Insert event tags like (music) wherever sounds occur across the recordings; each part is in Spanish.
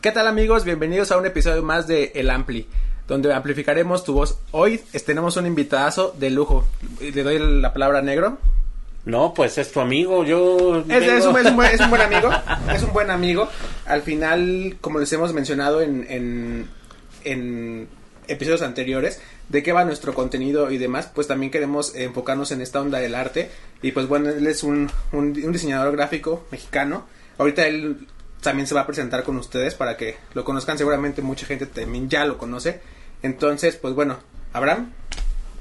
¿Qué tal amigos? Bienvenidos a un episodio más de El Ampli, donde amplificaremos tu voz. Hoy tenemos un invitadazo de lujo. Le doy la palabra a Negro. No, pues es tu amigo, yo... Es, es un, es un buen, es un buen amigo, (laughs) es un buen amigo. Al final, como les hemos mencionado en, en, en episodios anteriores, de qué va nuestro contenido y demás, pues también queremos enfocarnos en esta onda del arte. Y pues bueno, él es un, un, un diseñador gráfico mexicano. Ahorita él también se va a presentar con ustedes para que lo conozcan. Seguramente mucha gente también ya lo conoce. Entonces, pues bueno, Abraham,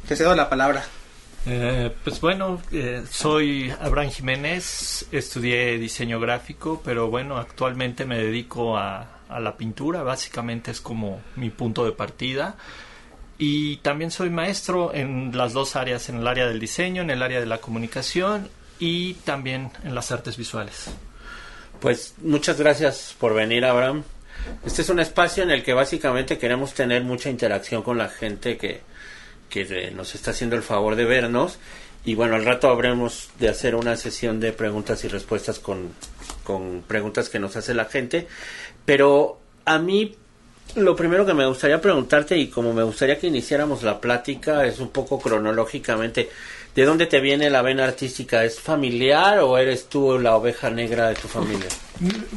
te cedo la palabra. Eh, pues bueno, eh, soy Abraham Jiménez, estudié diseño gráfico, pero bueno, actualmente me dedico a, a, la pintura, básicamente es como mi punto de partida. Y también soy maestro en las dos áreas, en el área del diseño, en el área de la comunicación y también en las artes visuales. Pues muchas gracias por venir, Abraham. Este es un espacio en el que básicamente queremos tener mucha interacción con la gente que, que nos está haciendo el favor de vernos. Y bueno, al rato habremos de hacer una sesión de preguntas y respuestas con, con preguntas que nos hace la gente. Pero a mí lo primero que me gustaría preguntarte y como me gustaría que iniciáramos la plática es un poco cronológicamente. ¿De dónde te viene la vena artística? ¿Es familiar o eres tú la oveja negra de tu familia?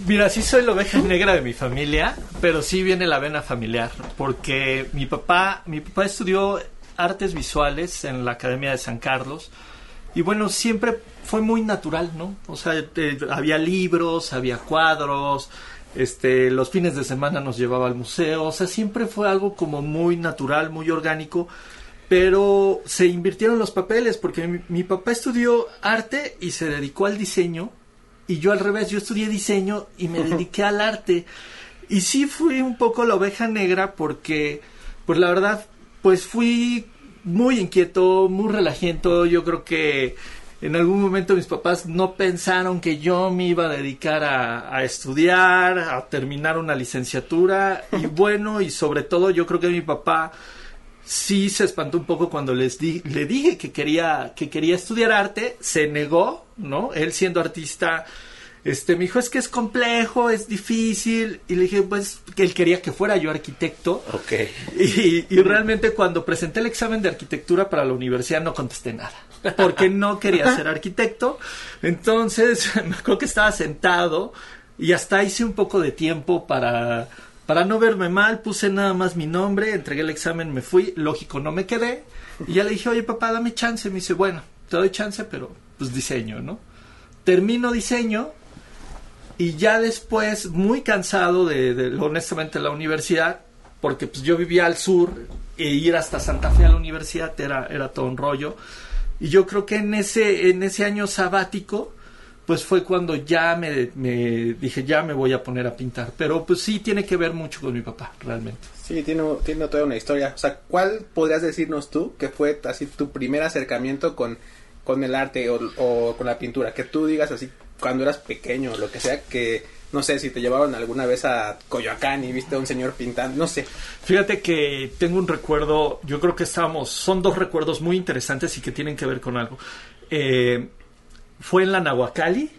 Mira, sí soy la oveja negra de mi familia, pero sí viene la vena familiar, porque mi papá, mi papá estudió artes visuales en la Academia de San Carlos y bueno, siempre fue muy natural, ¿no? O sea, eh, había libros, había cuadros, este, los fines de semana nos llevaba al museo, o sea, siempre fue algo como muy natural, muy orgánico pero se invirtieron los papeles porque mi, mi, papá estudió arte y se dedicó al diseño y yo al revés, yo estudié diseño y me (laughs) dediqué al arte. Y sí fui un poco la oveja negra porque, pues la verdad, pues fui muy inquieto, muy relajento, yo creo que en algún momento mis papás no pensaron que yo me iba a dedicar a, a, estudiar, a terminar una licenciatura y (laughs) bueno, y sobre todo yo creo que mi papá sí se espantó un poco cuando les di, le dije que quería, que quería estudiar arte, se negó, ¿no? Él siendo artista, este, me dijo, es que es complejo, es difícil, y le dije, pues, que él quería que fuera yo arquitecto. Ok. Y, y realmente cuando presenté el examen de arquitectura para la universidad no contesté nada, porque no quería ser arquitecto. Entonces, (laughs) me acuerdo que estaba sentado y hasta hice un poco de tiempo para para no verme mal, puse nada más mi nombre, entregué el examen, me fui, lógico, no me quedé. Y ya le dije, oye papá, dame chance. Me dice, bueno, te doy chance, pero pues diseño, ¿no? Termino diseño y ya después, muy cansado de, de honestamente, la universidad, porque pues yo vivía al sur e ir hasta Santa Fe a la universidad era, era todo un rollo. Y yo creo que en ese, en ese año sabático, pues fue cuando ya me, me, dije, ya me voy a poner a pintar. Pero pues sí tiene que ver mucho con mi papá, realmente. Sí, tiene, tiene toda una historia. O sea, ¿cuál podrías decirnos tú que fue así tu primer acercamiento con, con el arte o, o con la pintura? Que tú digas así, cuando eras pequeño o lo que sea, que no sé si te llevaron alguna vez a Coyoacán y viste a un señor pintando, no sé. Fíjate que tengo un recuerdo, yo creo que estábamos, son dos recuerdos muy interesantes y que tienen que ver con algo. Eh, fue en la Nahuacali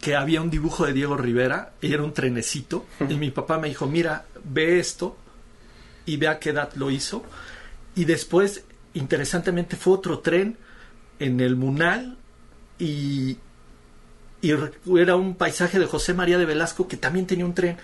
que había un dibujo de Diego Rivera y era un trenecito y mi papá me dijo mira ve esto y ve a qué edad lo hizo y después interesantemente fue otro tren en el Munal y, y era un paisaje de José María de Velasco que también tenía un tren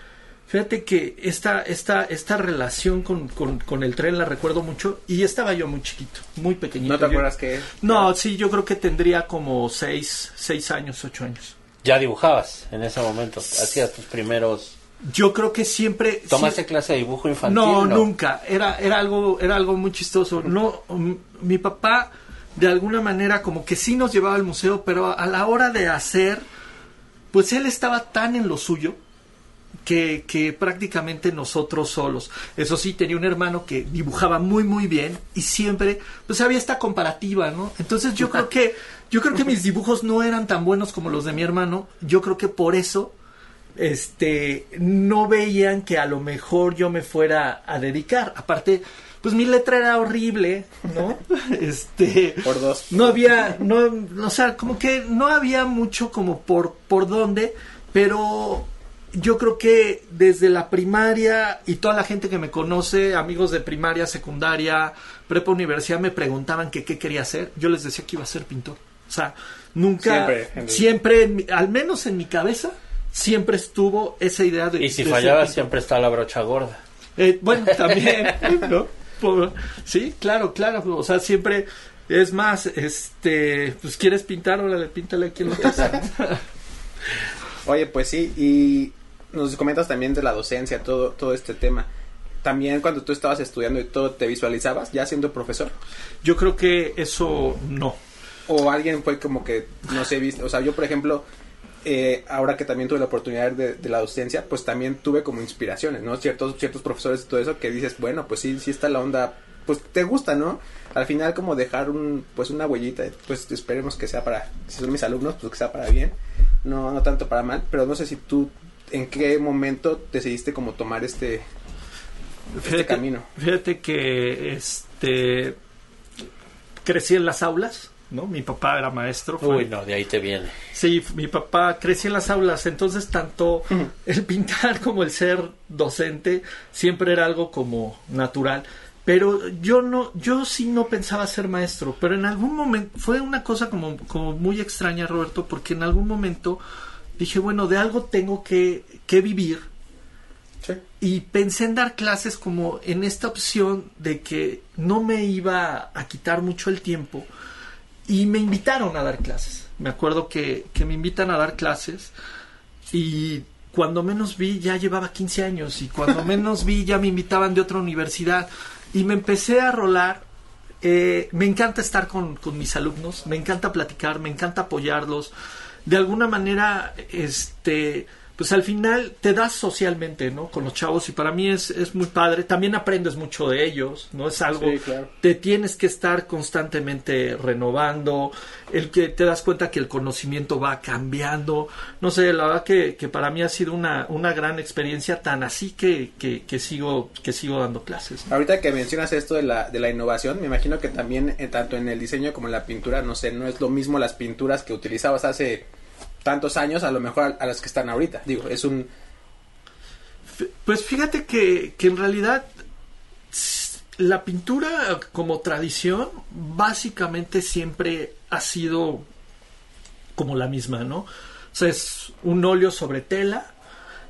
Fíjate que esta, esta, esta relación con, con, con, el tren la recuerdo mucho y estaba yo muy chiquito, muy pequeñito. ¿No te acuerdas qué? No, sí, yo creo que tendría como seis, seis años, ocho años. ¿Ya dibujabas en ese momento? ¿Hacías tus primeros...? Yo creo que siempre... ¿Tomaste sí, clase de dibujo infantil? No, no, nunca. Era, era, algo, era algo muy chistoso. No, mi papá de alguna manera como que sí nos llevaba al museo, pero a la hora de hacer, pues él estaba tan en lo suyo que, que, prácticamente nosotros solos. Eso sí, tenía un hermano que dibujaba muy muy bien y siempre pues había esta comparativa, ¿no? Entonces yo creo que yo creo que mis dibujos no eran tan buenos como los de mi hermano. Yo creo que por eso este no veían que a lo mejor yo me fuera a dedicar. Aparte, pues mi letra era horrible, ¿no? (laughs) Este por dos. No había no o sea, como que no había mucho como por por dónde, pero yo creo que desde la primaria y toda la gente que me conoce, amigos de primaria, secundaria, prepa, universidad, me preguntaban que qué quería hacer. Yo les decía que iba a ser pintor. O sea, nunca, Siempre, siempre, en el- al menos en mi cabeza, siempre estuvo esa idea de... Y si de pintor. siempre está la brocha gorda. Eh, bueno, también, (laughs) ¿no? Por- sí, claro, claro. O sea, siempre es más, este, pues quieres pintar, órale, píntale aquí en la casa. (laughs) Oye, pues sí, y nos comentas también de la docencia, todo, todo este tema. También cuando tú estabas estudiando y todo, ¿te visualizabas ya siendo profesor? Yo creo que eso no. O alguien fue como que, no sé, viste, o sea, yo por ejemplo, eh, ahora que también tuve la oportunidad de, de la docencia, pues también tuve como inspiraciones, ¿no? Ciertos, ciertos profesores y todo eso que dices, bueno, pues sí, sí está la onda, pues te gusta, ¿no? Al final como dejar un, pues una huellita, pues esperemos que sea para, si son mis alumnos, pues que sea para bien, no, no tanto para mal, pero no sé si tú, en qué momento decidiste como tomar este, este camino. Fíjate que este crecí en las aulas, ¿no? Mi papá era maestro. fue- Uy, no, de ahí te viene. Sí, mi papá crecí en las aulas, entonces tanto el pintar como el ser docente siempre era algo como natural. Pero yo no, yo sí no pensaba ser maestro, pero en algún momento fue una cosa como, como muy extraña, Roberto, porque en algún momento dije, bueno, de algo tengo que, que vivir Sí. y pensé en dar clases como en esta opción de que no me iba a quitar mucho el tiempo y me invitaron a dar clases. Me acuerdo que, que me invitan a dar clases y cuando menos vi ya llevaba 15 años y cuando (laughs) menos vi ya me invitaban de otra universidad y me empecé a rolar. Eh, me encanta estar con, con mis alumnos, me encanta platicar, me encanta apoyarlos. De alguna manera, este, pues al final te das socialmente, ¿no? Con los chavos y para mí es, es muy padre. También aprendes mucho de ellos, ¿no? Es algo, Sí, claro. te tienes que estar constantemente renovando, el que te das cuenta que el conocimiento va cambiando. No sé, la verdad que, que para mí ha sido una, una gran experiencia tan así que, que, que sigo, que sigo dando clases. ¿no? Ahorita que mencionas esto de la, de la innovación, me imagino que también eh, tanto en el diseño como en la pintura, no sé, no es lo mismo las pinturas que utilizabas hace tantos años a lo mejor a, a las que están ahorita. Digo, es un... Pues fíjate que, que en realidad la pintura como tradición básicamente siempre ha sido como la misma, ¿no? O sea, es un óleo sobre tela,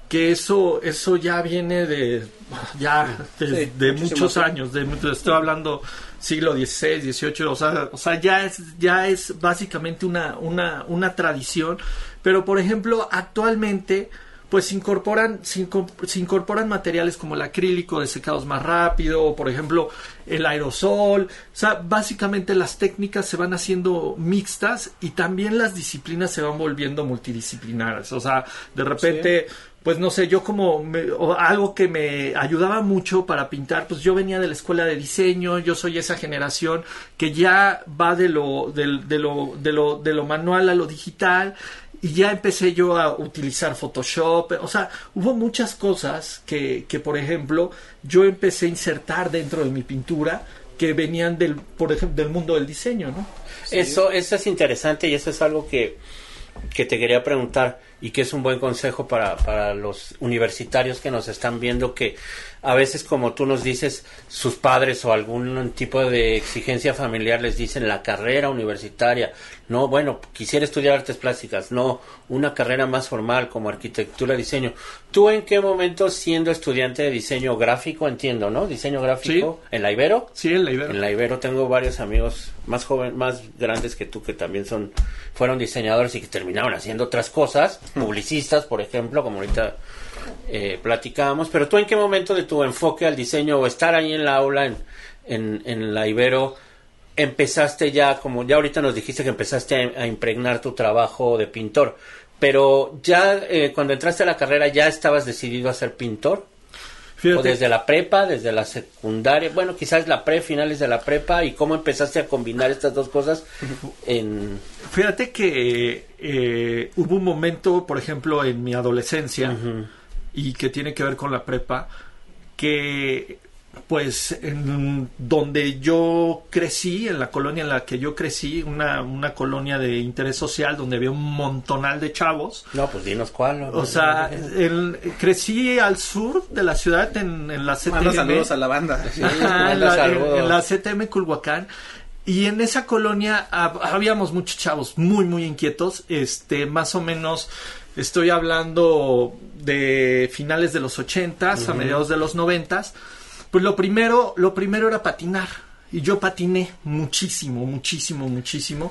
que eso, eso ya viene de, ya, de, Sí, de muchos años, de, de- estoy hablando siglo XVI, XVIII, o sea, o sea ya, es, ya es básicamente una, una, una tradición, pero por ejemplo, actualmente pues se incorporan, se, inco- se incorporan materiales como el acrílico de secados más rápido, o por ejemplo el aerosol, o sea, básicamente las técnicas se van haciendo mixtas y también las disciplinas se van volviendo multidisciplinares, o sea, de repente pues no sé, yo como me- o algo que me ayudaba mucho para pintar, pues yo venía de la escuela de diseño, yo soy esa generación que ya va de lo, de, lo, de, lo, de lo manual a lo digital y ya empecé yo a utilizar Photoshop, o sea, hubo muchas cosas que, que por ejemplo, yo empecé a insertar dentro de mi pintura que venían del, por ejemplo, del mundo del diseño, ¿no? Eso, eso es interesante y eso es algo que, que te quería preguntar y que es un buen consejo para, para los universitarios que nos están viendo que a veces como tú nos dices sus padres o algún tipo de exigencia familiar les dicen la carrera universitaria no bueno quisiera estudiar artes plásticas. No una carrera más formal como arquitectura diseño. Tú en qué momento siendo estudiante de diseño gráfico entiendo no diseño gráfico en la Ibero Sí, en la Ibero. en la Ibero tengo varios amigos más jóvenes, más grandes que tú que también son fueron diseñadores y que terminaron haciendo otras cosas, publicistas, por ejemplo, como ahorita eh, platicábamos. Pero tú en qué momento de tu enfoque al diseño o estar ahí en la aula en, en, en la Ibero empezaste ya, como ya ahorita nos dijiste que empezaste a, a impregnar tu trabajo de pintor, pero ya eh, cuando entraste a la carrera ya estabas decidido a ser pintor? Fíjate, O desde la prepa, desde la secundaria, bueno, quizás la pre, finales de la prepa, y cómo empezaste a combinar estas dos cosas en... Fíjate que eh, hubo un momento, por ejemplo, en mi adolescencia, y que tiene que ver con la prepa, que pues en donde yo crecí, en la colonia en la que yo crecí, una, una colonia de interés social donde había un montonal de chavos. No, pues dinos cuál. O sea, el- crecí al sur de la ciudad en, en la CTM. Manda saludos a la banda. Ajá, en, la, en- en la CTM Culhuacán. Y en esa colonia hab- habíamos muchos chavos muy, muy inquietos. Este, más o menos, estoy hablando de finales de los ochentas, a mediados de los noventas. Pues lo primero, lo primero era patinar. Y yo patiné muchísimo, muchísimo, muchísimo.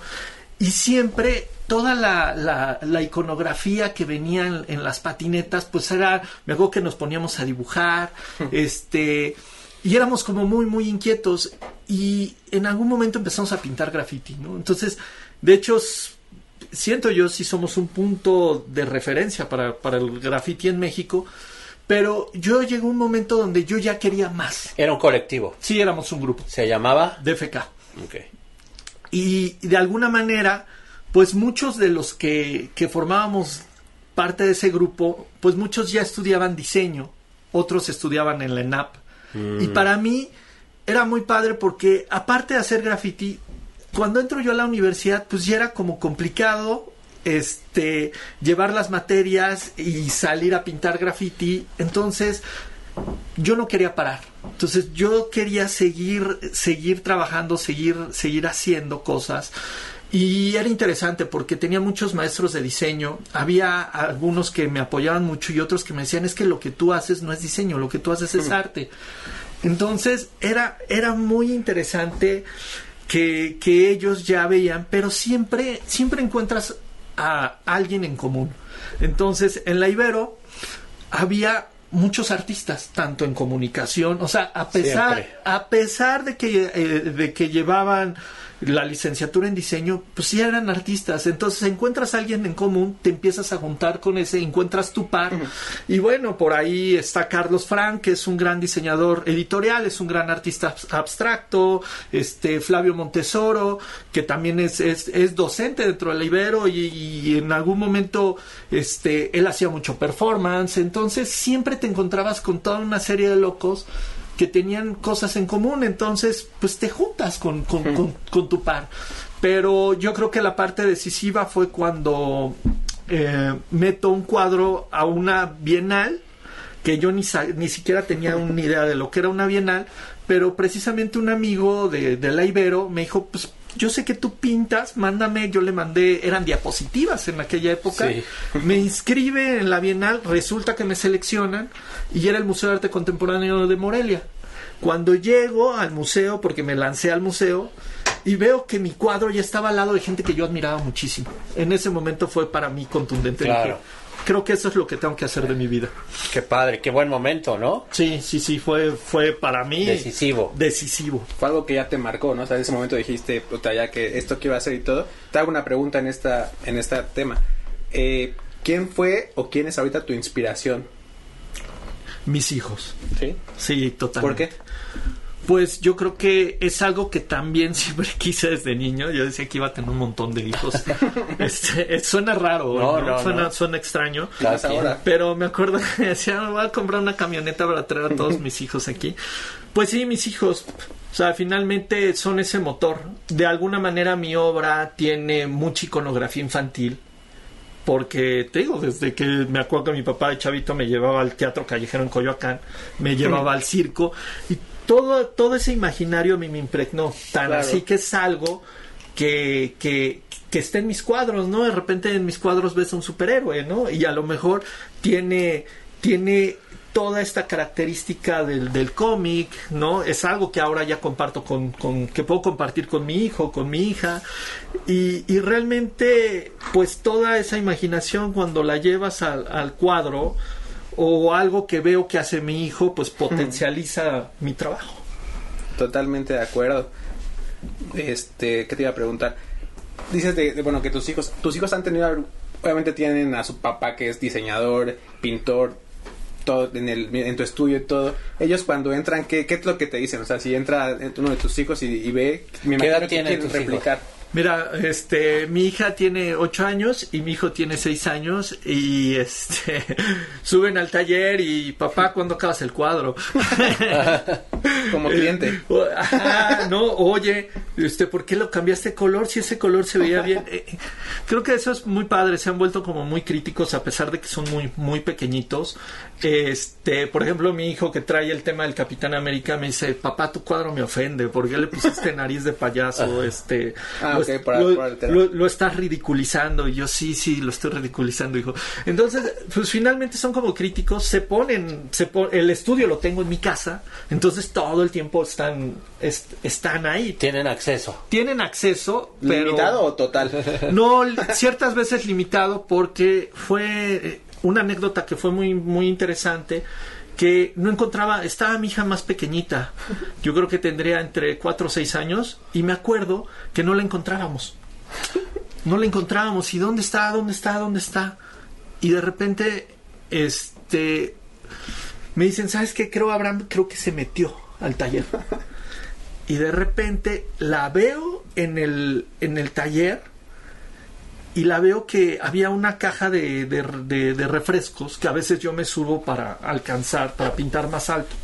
Y siempre toda la, la, la iconografía que venía en, en las patinetas, pues era, me acuerdo que nos poníamos a dibujar, este, y éramos como muy, muy inquietos. Y en algún momento empezamos a pintar graffiti, ¿no? Entonces, de hecho, siento yo si somos un punto de referencia para, para el graffiti en México, pero yo llegó un momento donde yo ya quería más. Era un colectivo. Sí, éramos un grupo, Se llamaba. DFK. Ok. Y de alguna manera, pues muchos de los que, que formábamos parte de ese grupo, pues muchos ya estudiaban diseño, otros estudiaban en la ENAP. Y para mí era muy padre porque aparte de hacer graffiti, cuando entro yo a la universidad, pues ya era como complicado este llevar las materias y salir a pintar graffiti. Entonces, yo no quería parar. Entonces yo quería seguir, seguir trabajando, seguir, seguir haciendo cosas. Y era interesante porque tenía muchos maestros de diseño. Había algunos que me apoyaban mucho y otros que me decían es que lo que tú haces no es diseño, lo que tú haces es arte. Entonces era, era muy interesante que, que ellos ya veían, pero siempre, siempre encuentras a alguien en común. Entonces, en la Ibero había muchos artistas, tanto en comunicación, o sea, a pesar, Siempre. a pesar de que, eh, de que llevaban la licenciatura en diseño, pues sí eran artistas. Entonces encuentras a alguien en común, te empiezas a juntar con ese, encuentras tu par. Y bueno, por ahí está Carlos Frank, que es un gran diseñador editorial, es un gran artista abs- abstracto, este Flavio Montesoro, que también es, es, es docente dentro de la Ibero y, y en algún momento este él hacía mucho performance. Entonces siempre te encontrabas con toda una serie de locos que tenían cosas en común, entonces pues te juntas con, con, con- con tu par. Pero yo creo que la parte decisiva fue cuando eh, meto un cuadro a una bienal, que yo ni, sa- ni siquiera tenía una idea de lo que era una bienal, pero precisamente un amigo de, de la Ibero me dijo, pues yo sé que tú pintas, mándame, yo le mandé, eran diapositivas en aquella época, Sí. me inscribe en la Bienal, resulta que me seleccionan y era el Museo de Arte Contemporáneo de Morelia. Cuando llego al museo, porque me lancé al museo, y veo que mi cuadro ya estaba al lado de gente que yo admiraba muchísimo. En ese momento fue para mí contundente. Claro. Dije, creo que eso es lo que tengo que hacer de mi vida. Qué padre, qué buen momento, ¿no? Sí, sí, sí, fue, fue para mí Decisivo. decisivo. Fue algo que ya te marcó, ¿no? O sea, en ese momento dijiste, puta, ya que esto que iba a hacer y todo. Te hago una pregunta en esta, en este tema. Eh, ¿Quién fue o quién es ahorita tu inspiración? Mis hijos. ¿Sí? Sí, totalmente. ¿Por qué? Pues yo creo que es algo que también (laughs) siempre quise desde niño. Yo decía que iba a tener un montón de hijos. (laughs) Este, suena raro, No, ¿no? no, suena, suena extraño. Ahora. Pero me acuerdo (laughs) que decía, "Me voy a comprar una camioneta para traer a todos mis hijos aquí. Pues sí, mis hijos. O sea, finalmente son ese motor. De alguna manera mi obra tiene mucha iconografía infantil. Porque te digo, desde que me acuerdo que mi papá de chavito me llevaba al teatro callejero en Coyoacán, me llevaba al circo y todo, todo ese imaginario a mí me impregnó. Tan Claro. así que es algo que, que, que está en mis cuadros, ¿no? De repente en mis cuadros ves a un superhéroe, ¿no? Y a lo mejor tiene, tiene toda esta característica del, del cómic, ¿no? Es algo que ahora ya comparto con, con, que puedo compartir con mi hijo, con mi hija. Y, y realmente, pues toda esa imaginación cuando la llevas al, al cuadro o algo que veo que hace mi hijo, pues potencializa (laughs) mi trabajo. Totalmente de acuerdo. Este, ¿qué te iba a preguntar? Dices de, de, bueno que tus hijos, tus hijos han tenido, obviamente tienen a su papá que es diseñador, pintor, todo en el, en tu estudio y todo. Ellos cuando entran, ¿qué, qué es lo que te dicen? O sea, si entra uno de tus hijos y, y ve, me ¿Qué imagino edad que quieren tus replicar. Mira, este, mi hija tiene ocho años y mi hijo tiene seis años y este (laughs) suben al taller y papá, ¿cuándo acabas el cuadro? (laughs) Como cliente. (laughs) Ah, no, oye, este, ¿por qué lo cambiaste de color si ese color se veía bien? Eh, creo que eso es muy padre, se han vuelto como muy críticos a pesar de que son muy, muy pequeñitos. Este, por ejemplo, mi hijo que trae el tema del Capitán América me dice, papá, tu cuadro me ofende, ¿por qué le pusiste nariz de payaso? (laughs) Este, Ah, lo, para- lo- para el tema. lo- lo estás ridiculizando. Y yo, sí, sí, lo estoy ridiculizando, hijo. Entonces, pues finalmente son como críticos, se ponen, se pon- el estudio lo tengo en mi casa, entonces todo el tiempo están, est- están ahí. Tienen acceso. Tienen acceso, pero... ¿Limitado o total? (laughs) No, ciertas veces limitado porque fue eh, una anécdota que fue muy, muy interesante que no encontraba, estaba mi hija más pequeñita, yo creo que tendría entre 4 o 6 años y me acuerdo que no la encontrábamos. No la encontrábamos y dónde está, dónde está, dónde está. Y de repente, este, me dicen, ¿sabes qué? Creo, Abraham, creo que se metió al taller. Y de repente la veo en el, en el taller y la veo que había una caja de, de- de- de refrescos que a veces yo me subo para alcanzar, para pintar más alto.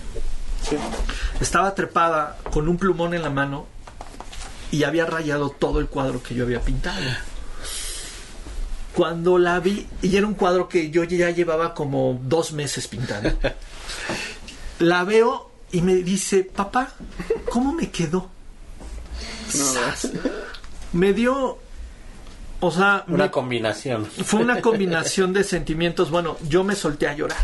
Estaba trepada con un plumón en la mano y había rayado todo el cuadro que yo había pintado. Cuando la vi, y era un cuadro que yo ya llevaba como dos meses pintando, (laughs) la veo y me dice, papá, ¿cómo me quedó? No, (laughs) Me dio, o sea, Una me- combinación. fue una combinación de sentimientos. Bueno, yo me solté a llorar.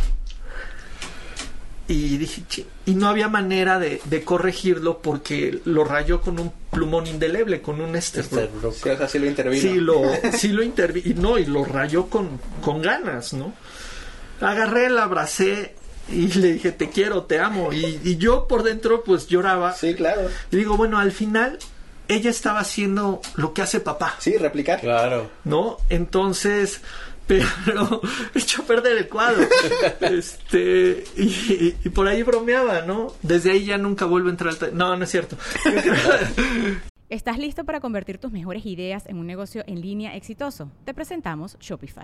Y dije, "Chi", y no había manera de, de corregirlo porque lo rayó con un plumón indeleble, con un este. sí, o sea, sí lo intervino. Sí lo, sí lo intervi- y no, y lo rayó con, con ganas, ¿no? Agarré, la abracé y le dije, te quiero, te amo. Y, y yo por dentro pues lloraba. Sí, claro. Y digo, bueno, al final ella estaba haciendo lo que hace papá. Sí, replicar. Claro. ¿no? Entonces, (laughs) pero (laughs) echó a perder el cuadro. (laughs) este, y, y por ahí bromeaba, ¿no? Desde ahí ya nunca vuelvo a entrar al... No, no es cierto. ¿Estás listo para convertir tus mejores ideas en un negocio en línea exitoso? Te presentamos Shopify.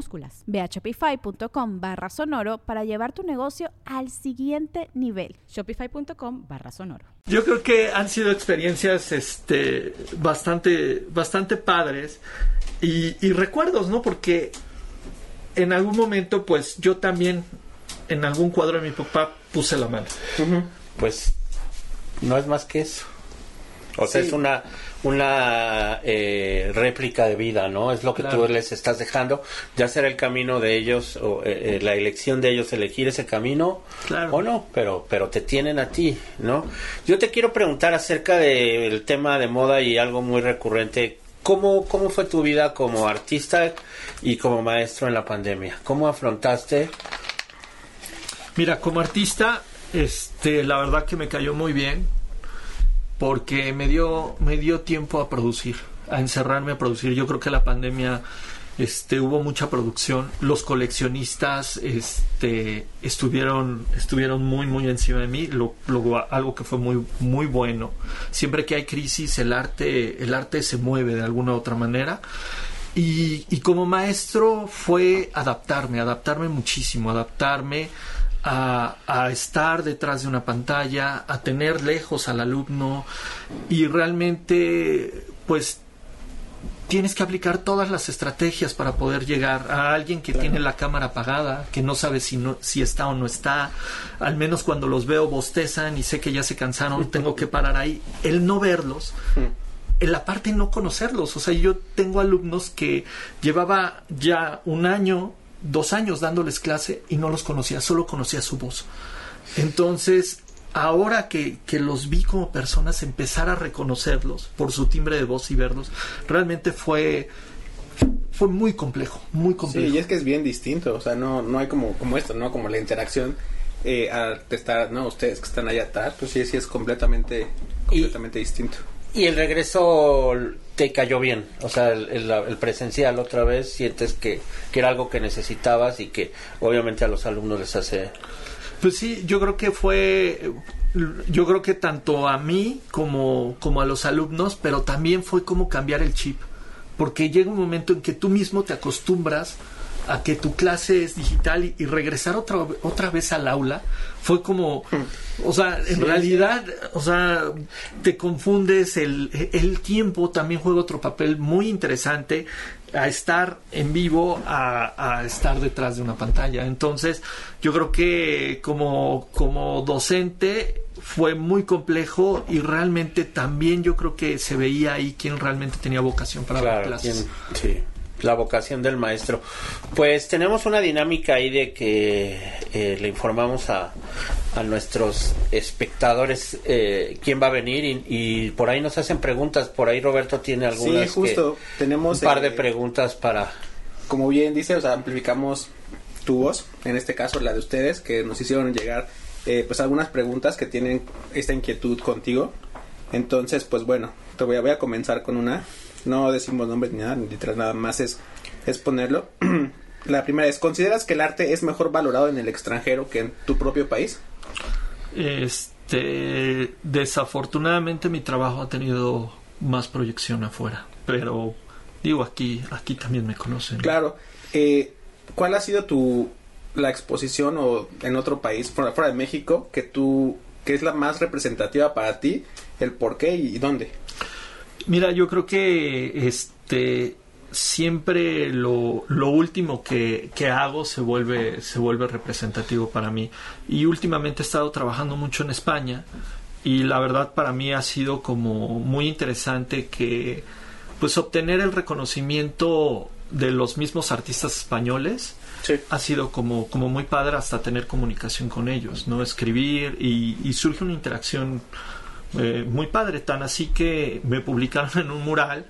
minúsculas. Ve a shopify.com barra sonoro para llevar tu negocio al siguiente nivel. Shopify.com barra sonoro. Yo creo que han sido experiencias este, bastante, bastante padres y, y recuerdos, ¿no? Porque en algún momento, pues yo también en algún cuadro de mi papá puse la mano. Pues no es más que eso. O sea, Sí. es una una eh, réplica de vida, ¿no? Es lo que Claro. tú les estás dejando. Ya será el camino de ellos o eh, eh, la elección de ellos elegir ese camino Claro. o no, pero pero te tienen a ti, ¿no? Yo te quiero preguntar acerca del tema de moda y algo muy recurrente. ¿Cómo, ¿Cómo fue tu vida como artista y como maestro en la pandemia? ¿Cómo afrontaste? Mira, como artista, este, la verdad que me cayó muy bien porque me dio, me dio tiempo a producir, a encerrarme a producir. Yo creo que la pandemia, este, hubo mucha producción. Los coleccionistas, este, estuvieron, estuvieron muy, muy encima de mí. Lo, algo que fue muy, muy bueno. Siempre que hay crisis, el arte, el arte se mueve de alguna u otra manera. Y, y como maestro fue adaptarme, adaptarme muchísimo, adaptarme a, a estar detrás de una pantalla, a tener lejos al alumno y realmente pues tienes que aplicar todas las estrategias para poder llegar a alguien que tiene la cámara apagada, que no sabe si, no, si está o no está, al menos cuando los veo bostezan y sé que ya se cansaron, (laughs) tengo que parar ahí, el no verlos en la parte no conocerlos. O sea, yo tengo alumnos que llevaba ya un año, dos años dándoles clase y no los conocía, solo conocía su voz. Entonces, ahora que, que los vi como personas, empezar a reconocerlos por su timbre de voz y verlos, realmente fue fue muy complejo, muy complejo. Sí, y es que es bien distinto, o sea, no, no hay como, como esto, ¿no? Como la interacción eh, al estar, no, ustedes que están allá atrás, pues sí, sí es completamente, completamente distinto. Y el regreso te cayó bien, o sea, el, el- el presencial otra vez, sientes que, que era algo que necesitabas y que obviamente a los alumnos les hace... Pues sí, yo creo que fue, yo creo que tanto a mí como, como a los alumnos, pero también fue como cambiar el chip, porque llega un momento en que tú mismo te acostumbras a que tu clase es digital y, y regresar otra, otra vez al aula fue como, o sea, en realidad, o sea, te confundes, el, el tiempo también juega otro papel muy interesante a estar en vivo a, a estar detrás de una pantalla. Entonces, yo creo que como, como docente fue muy complejo y realmente también yo creo que se veía ahí quién realmente tenía vocación para dar Claro, clases. quién- sí, la vocación del maestro. Pues tenemos una dinámica ahí de que eh, le informamos a, a nuestros espectadores eh, quién va a venir y, y por ahí nos hacen preguntas. Por ahí Roberto tiene algunas. Sí, justo, que- tenemos... un par de eh, preguntas para. como bien dice, o sea, amplificamos tu voz, en este caso la de ustedes, que nos hicieron llegar eh, pues algunas preguntas que tienen esta inquietud contigo. Entonces, pues bueno, te voy a, voy a comenzar con una. No decimos nombres ni nada, ni literal nada más es, es ponerlo. (clears throat) la primera es, ¿consideras que el arte es mejor valorado en el extranjero que en tu propio país? Este, desafortunadamente mi trabajo ha tenido más proyección afuera, pero digo aquí, aquí también me conocen. Claro. Eh, ¿Cuál ha sido tu la exposición o en otro país fuera, fuera de México que tú que es la más representativa para ti? El por qué y dónde. Mira, yo creo que este siempre lo, lo último que, que hago se vuelve, se vuelve representativo para mí. Y últimamente he estado trabajando mucho en España y la verdad para mí ha sido como muy interesante que pues obtener el reconocimiento de los mismos artistas españoles Sí. ha sido como, como muy padre hasta tener comunicación con ellos, ¿no? Escribir y, y surge una interacción eh, muy padre, tan así que me publicaron en un mural,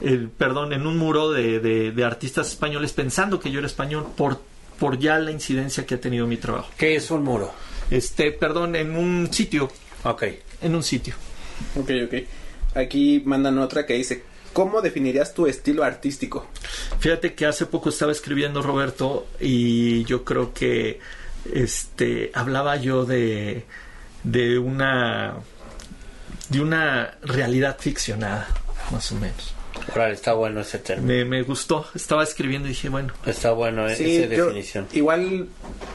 eh, perdón, en un muro de, de- de artistas españoles pensando que yo era español por, por ya la incidencia que ha tenido mi trabajo. ¿Qué es un muro? Este, perdón, en un sitio, Ok. en un sitio. Ok, ok. Aquí mandan otra que dice, ¿cómo definirías tu estilo artístico? Fíjate que hace poco estaba escribiendo Roberto y yo creo que este hablaba yo de de una de una realidad ficcionada, más o menos. Órale, está bueno ese término. Me, me gustó, estaba escribiendo y dije, bueno, Está bueno eh, Sí, esa yo- definición. igual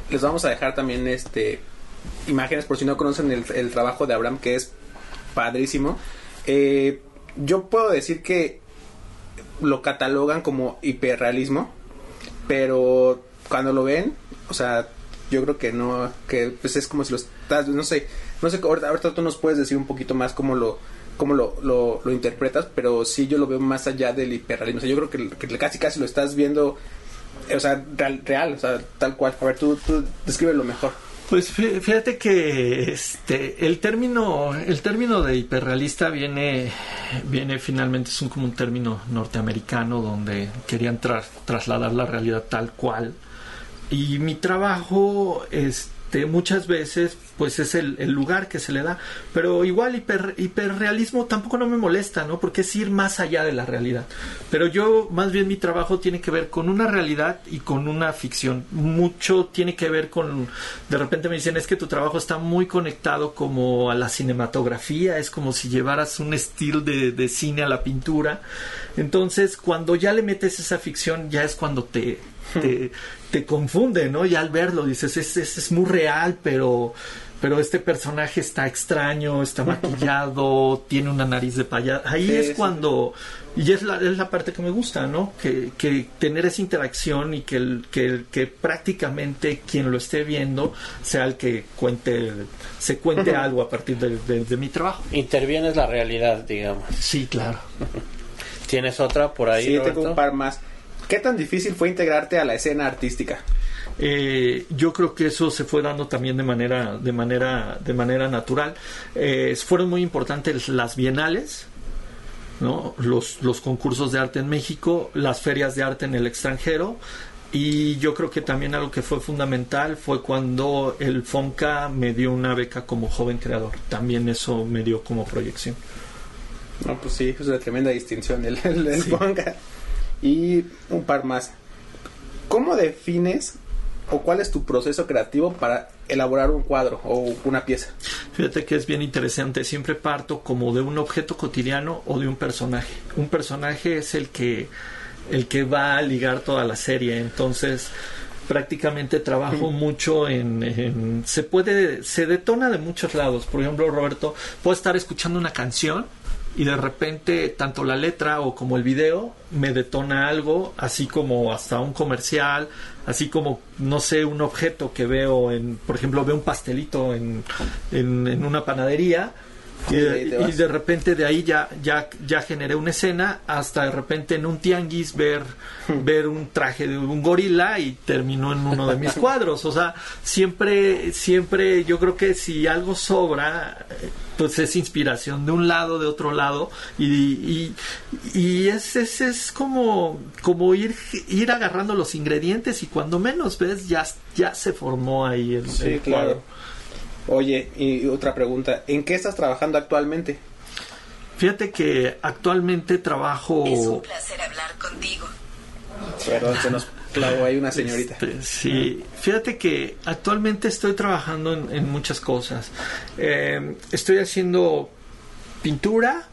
les vamos a dejar también este imágenes por si no conocen el, el trabajo de Abraham que es padrísimo. Eh, yo puedo decir que lo catalogan como hiperrealismo, pero cuando lo ven, o sea, yo creo que no, que pues es como si lo estás, no sé, no sé, ahorita, ahorita tú nos puedes decir un poquito más cómo lo cómo lo, lo, lo interpretas, pero sí yo lo veo más allá del hiperrealismo, o sea, yo creo que, casi casi lo estás viendo eh, o sea, real, o sea, tal cual. A ver, tú, tú descríbelo mejor. Pues fí- fíjate que este el término el término de hiperrealista viene viene finalmente es un como un término norteamericano donde querían tra- trasladar la realidad tal cual y mi trabajo este muchas veces pues es el, lugar que se le da. Pero igual hiper, hiperrealismo tampoco no me molesta no porque es ir más allá de la realidad. Pero yo más bien mi trabajo tiene que ver con una realidad y con una ficción. Mucho tiene que ver con de repente me dicen es que tu trabajo está muy conectado como a la cinematografía es como si llevaras un estilo de, de cine a la pintura entonces cuando ya le metes esa ficción ya es cuando te te, te confunde, ¿no? Y al verlo dices, es, es, es muy real, pero, pero este personaje está extraño, está (laughs) maquillado, tiene una nariz de payaso. Ahí Sí, es sí. cuando, y es la, es la parte que me gusta, ¿no? Que, que tener esa interacción y que, el, que, que prácticamente quien lo esté viendo sea el que cuente, se cuente (laughs) algo a partir de, de- de mi trabajo. Intervienes la realidad, digamos. Sí, claro. (laughs) ¿Tienes otra por ahí, sí, tengo Roberto? un par más. ¿Qué tan difícil fue integrarte a la escena artística? Eh, yo creo que eso se fue dando también de manera, de manera, de manera natural. Eh, fueron muy importantes las bienales, ¿no? Los, los concursos de arte en México, las ferias de arte en el extranjero. Y yo creo que también algo que fue fundamental fue cuando el FONCA me dio una beca como joven creador. También eso me dio como proyección. No, pues sí, es una tremenda distinción el, el, el Sí. Ponga. Y un par más. ¿Cómo defines o cuál es tu proceso creativo para elaborar un cuadro o una pieza? Fíjate que es bien interesante. Siempre parto como de un objeto cotidiano o de un personaje. Un personaje es el que, el que va a ligar toda la serie. Entonces, prácticamente trabajo mucho en, en- se puede se detona de muchos lados por ejemplo Roberto puedo estar escuchando una canción y de repente tanto la letra o como el video me detona algo así como hasta un comercial así como no sé un objeto que veo en por ejemplo veo un pastelito en, en, en una panadería y, de y repente de ahí ya, ya, ya generé una escena hasta de repente en un tianguis ver, ver un traje de un gorila y terminó en uno de mis (laughs) cuadros. O sea, siempre, siempre yo creo que si algo sobra, eh, pues es inspiración de un lado, de otro lado y, y, y es, es, es como, como ir, ir agarrando los ingredientes y cuando menos ves ya, ya se formó ahí el, Sí, el claro. cuadro. Oye, y otra pregunta. ¿En qué estás trabajando actualmente? Fíjate que actualmente trabajo... Es un placer hablar contigo. Perdón, se nos clavó ahí una señorita. Este, sí, fíjate que actualmente estoy trabajando en, en muchas cosas. Eh, estoy haciendo pintura,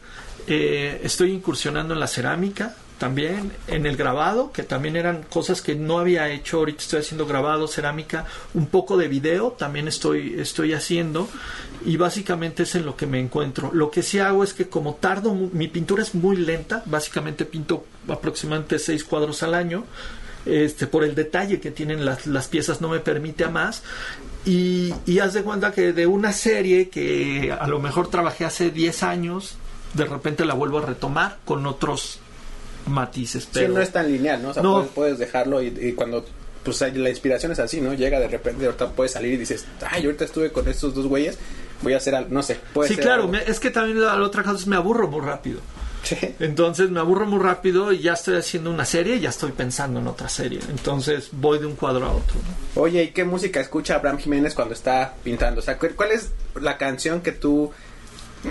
eh, estoy incursionando en la cerámica también, en el grabado, que también eran cosas que no había hecho. Ahorita estoy haciendo grabado, cerámica, un poco de video también estoy, estoy haciendo y básicamente es en lo que me encuentro. Lo que sí hago es que como tardo, mi pintura es muy lenta, básicamente pinto aproximadamente seis cuadros al año este, por el detalle que tienen las, las piezas no me permite a más. Y, y haz de cuenta que de una serie que a lo mejor trabajé hace 10 años, de repente la vuelvo a retomar con otros matices. Sí, Pero no es tan lineal, ¿no? O sea, No. Puedes, puedes dejarlo y, y cuando pues la inspiración es así, ¿no? Llega de repente, ahorita puedes salir y dices, ay, ahorita estuve con estos dos güeyes, voy a hacer algo, no sé. Puede sí, ser claro, algo. me- es que también la, la otra cosa es me aburro muy rápido. Sí. Entonces me aburro muy rápido y ya estoy haciendo una serie y ya estoy pensando en otra serie. Entonces voy de un cuadro a otro. ¿no? Oye, ¿y qué música escucha Abraham Jiménez cuando está pintando? O sea, ¿cuál es la canción que tú...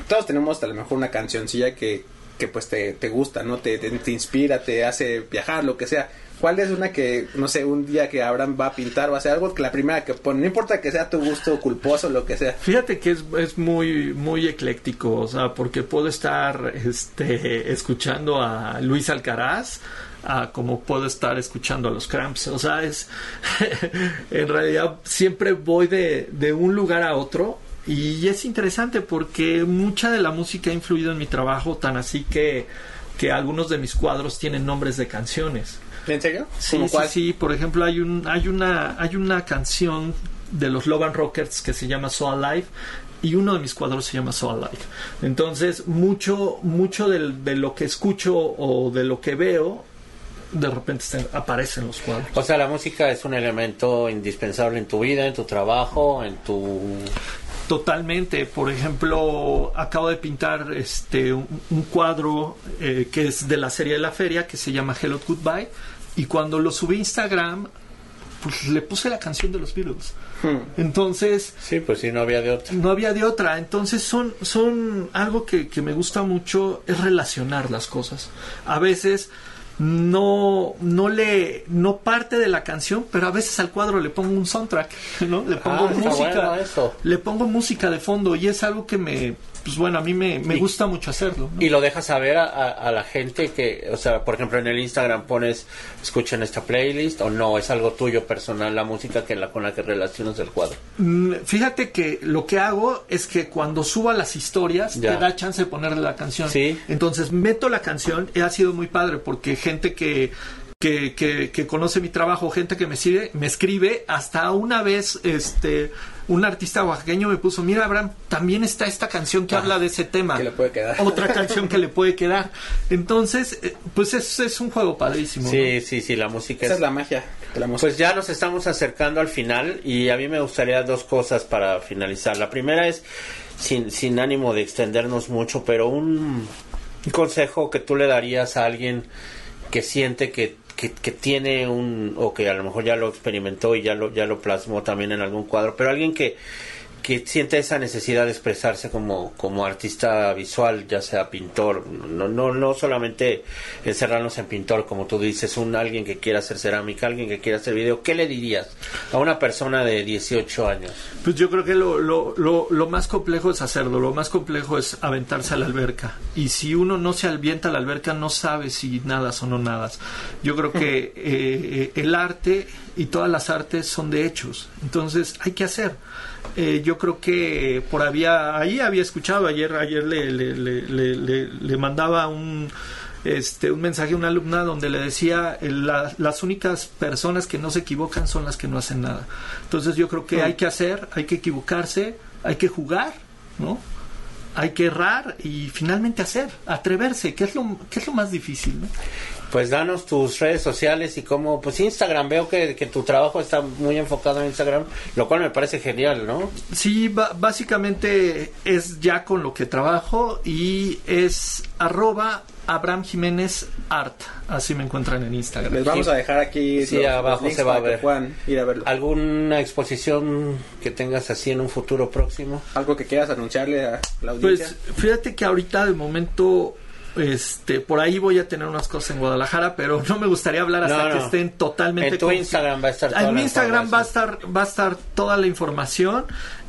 Todos tenemos a lo mejor una cancioncilla que, que pues te, te gusta, ¿no? Te, te, te inspira, te hace viajar, lo que sea. ¿Cuál es una que, no sé, un día que Abraham va a pintar o a hacer algo que la primera que pone, no importa que sea tu gusto culposo, lo que sea? Fíjate que es, es muy, muy ecléctico, o sea, porque puedo estar este, escuchando a Luis Alcaraz, a como puedo estar escuchando a los Cramps, o sea, es, (laughs) en realidad siempre voy de, de un lugar a otro y es interesante porque mucha de la música ha influido en mi trabajo, tan así que, que algunos de mis cuadros tienen nombres de canciones. ¿En serio? Sí, ¿Cómo sí, cuál? sí. Por ejemplo, hay un, hay una, hay una canción de los Love and Rockets que se llama So Alive y uno de mis cuadros se llama So Alive. Entonces, mucho, mucho del- de lo que escucho o de lo que veo, de repente se- aparece en los cuadros. O sea, la música es un elemento indispensable en tu vida, en tu trabajo, en tu... Totalmente. Por ejemplo, acabo de pintar este un, un cuadro eh, que es de la serie de la feria que se llama Hello Goodbye y cuando lo subí a Instagram pues le puse la canción de los Beatles. Hmm. Entonces, Sí, pues sí, no había de otra. no había de otra. Entonces son, son algo que, que me gusta mucho es relacionar las cosas. A veces no, no le, no parte de la canción, pero a veces al cuadro le pongo un soundtrack, ¿no? Le pongo Ah, música, bueno eso. le pongo música de fondo y es algo que me, pues bueno, a mí me, me Y- gusta mucho hacerlo. ¿no? Y lo dejas saber a, a- a la gente que, o sea, por ejemplo, en el Instagram pones, escuchen esta playlist, o no, es algo tuyo personal, la música que la, con la que relacionas el cuadro. Mm, Fíjate que lo que hago es que cuando subo a las historias Ya. te da chance de ponerle la canción. Sí. Entonces meto la canción y ha sido muy padre porque gente que, que, que, que conoce mi trabajo, gente que me sigue, me escribe, hasta una vez este un artista oaxaqueño me puso, mira Abraham, también está esta canción que habla de ese tema. Ah, que le puede quedar. Otra canción que le puede quedar. Entonces, eh, pues es, es un juego padrísimo. Sí, sí, sí, la música Esa es... es la magia. de la música. Pues ya nos estamos acercando al final y a mí me gustaría dos cosas para finalizar. La primera es, sin, sin ánimo de extendernos mucho, pero un, un consejo que tú le darías a alguien que siente que, que, que tiene un, o que a lo mejor ya lo experimentó y ya lo, ya lo plasmó también en algún cuadro, pero alguien que, que siente esa necesidad de expresarse como, como artista visual, ya sea pintor, no, no, no solamente encerrarnos en pintor, como tú dices, un alguien que quiera hacer cerámica, alguien que quiera hacer video, ¿qué le dirías a una persona de 18 años? Pues yo creo que lo, lo, lo, lo más complejo es hacerlo, lo más complejo es aventarse a la alberca. Y si uno no se avienta a la alberca, no sabe si nadas o no nadas. Yo creo que (laughs) eh, el arte y todas las artes son de hechos. Entonces hay que hacer. Eh, yo creo que por había ahí había escuchado ayer ayer le, le, le, le, le mandaba un este un mensaje a una alumna donde le decía la- las únicas personas que no se equivocan son las que no hacen nada. Entonces yo creo que hay que hacer hay que equivocarse hay que jugar no hay que errar y finalmente hacer atreverse que es lo que es lo más difícil ¿no? Pues danos tus redes sociales y cómo, pues Instagram, veo que, que tu trabajo está muy enfocado en Instagram, lo cual me parece genial, ¿no? Sí, básicamente es ya con lo que trabajo y es arroba Abraham Jiménez Art. Así me encuentran en Instagram. Les vamos Sí. a dejar aquí Sí, los- abajo se va a ver. puedan ir a verlo. ¿Alguna exposición que tengas así en un futuro próximo? Algo que quieras anunciarle a la audiencia. Pues fíjate que ahorita de momento este por ahí voy a tener unas cosas en Guadalajara, pero no me gustaría hablar hasta No, que no. estén totalmente En tu confi- Instagram va a estar toda En mi la Instagram va a información. estar va a estar toda la información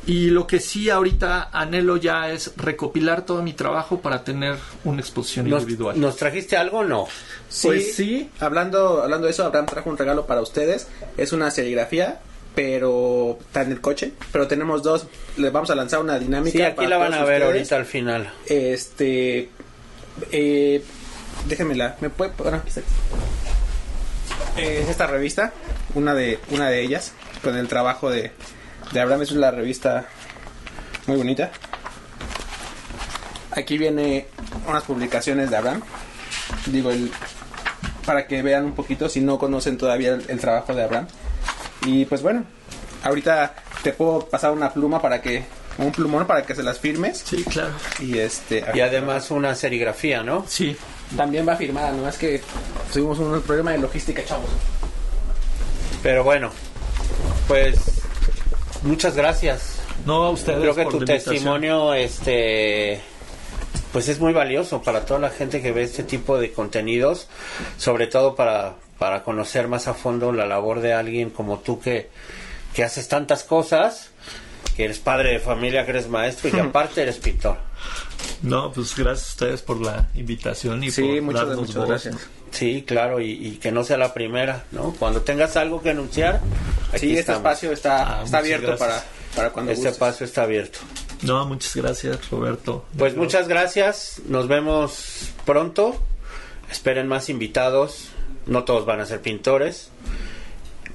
y lo que sí ahorita anhelo ya es recopilar todo mi trabajo para tener una exposición ¿Nos, individual. ¿Nos trajiste algo o no? Sí, Pues sí. Hablando, hablando de eso, Abraham trajo un regalo para ustedes. Es una serigrafía, pero está en el coche. Pero tenemos dos. Les vamos a lanzar una dinámica. Sí, aquí para la van a ver ustedes. ahorita al final. Este. Eh, déjenmela. ¿Me puede.? Eh, es esta revista. Una de, una de ellas. Con el trabajo de, de Abraham. Es una revista muy bonita. Aquí viene unas publicaciones de Abraham. Digo, el, para que vean un poquito si no conocen todavía el, el trabajo de Abraham. Y pues bueno, ahorita te puedo pasar una pluma para que, un plumón para que se las firmes. Sí, claro. Y este. Y además una serigrafía, ¿no? Sí. También va firmada, no es que tuvimos un problema de logística, chavos. Pero bueno, pues muchas gracias. No a ustedes Creo que por tu testimonio, este, pues es muy valioso para toda la gente que ve este tipo de contenidos, sobre todo para, para conocer más a fondo la labor de alguien como tú que, que haces tantas cosas, que eres padre de familia, que eres maestro y que (laughs) aparte eres pintor. No, pues gracias a ustedes por la invitación y Sí, por muchas, darnos muchas voz, gracias. ¿no? Sí, claro, y, y que no sea la primera, ¿no? Cuando tengas algo que anunciar, aquí Sí, este estamos. espacio está, Ah, está abierto para, gracias. para cuando Este gustes. espacio está abierto. No, muchas gracias, Roberto. Pues muchas gracias, nos vemos pronto. Esperen más invitados. No todos van a ser pintores,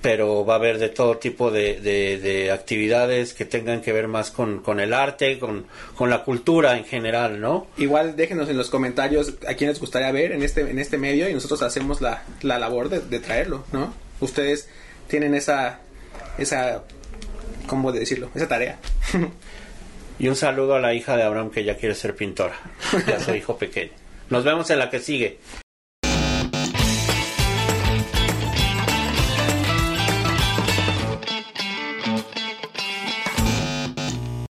pero va a haber de todo tipo de, de- de actividades que tengan que ver más con, con el arte, con, con la cultura en general, ¿no? Igual déjenos en los comentarios a quién les gustaría ver en este, en este medio y nosotros hacemos la, la labor de, de traerlo, ¿no? Ustedes tienen esa, esa, ¿cómo decirlo? Esa tarea. Y un saludo a la hija de Abraham que ya quiere ser pintora, ya su hijo pequeño. Nos vemos en la que sigue.